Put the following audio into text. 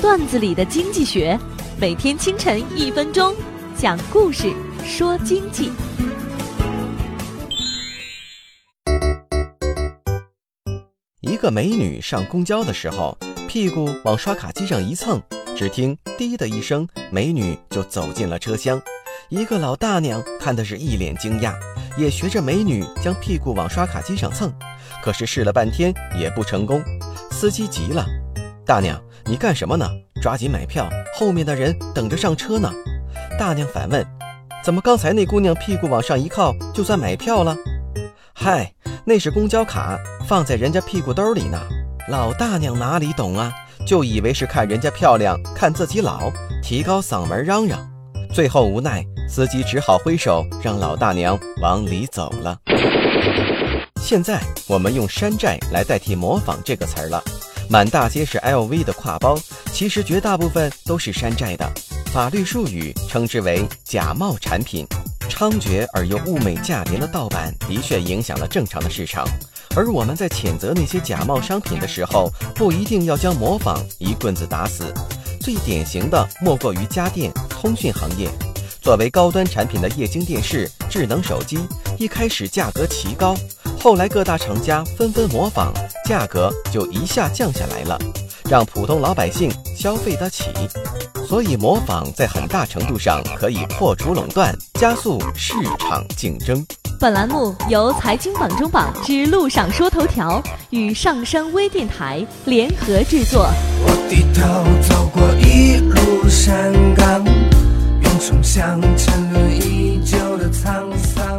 段子里的经济学，每天清晨一分钟，讲故事说经济。一个美女上公交的时候，屁股往刷卡机上一蹭，只听“滴”的一声，美女就走进了车厢。一个老大娘看的是一脸惊讶，也学着美女将屁股往刷卡机上蹭，可是试了半天也不成功。司机急了：“大娘，你干什么呢？抓紧买票，后面的人等着上车呢。”大娘反问：“怎么刚才那姑娘屁股往上一靠，就算买票了？”“嗨，那是公交卡，放在人家屁股兜里呢。”老大娘哪里懂啊，就以为是看人家漂亮，看自己老，提高嗓门嚷嚷。最后无奈，司机只好挥手让老大娘往里走了。现在我们用山寨来代替模仿这个词儿了。满大街是 LV 的挎包，其实绝大部分都是山寨的。法律术语称之为假冒产品。猖獗而又物美价廉的盗版的确影响了正常的市场。而我们在谴责那些假冒商品的时候，不一定要将模仿一棍子打死。最典型的莫过于家电、通讯行业。作为高端产品的液晶电视、智能手机，一开始价格奇高，后来各大厂家纷纷模仿，价格就一下降下来了，让普通老百姓消费得起。所以，模仿在很大程度上可以破除垄断，加速市场竞争。本栏目由财经榜中榜之路上说头条与上山微电台联合制作。我低头走过一路山岗，云冲向沉沦已久的沧桑。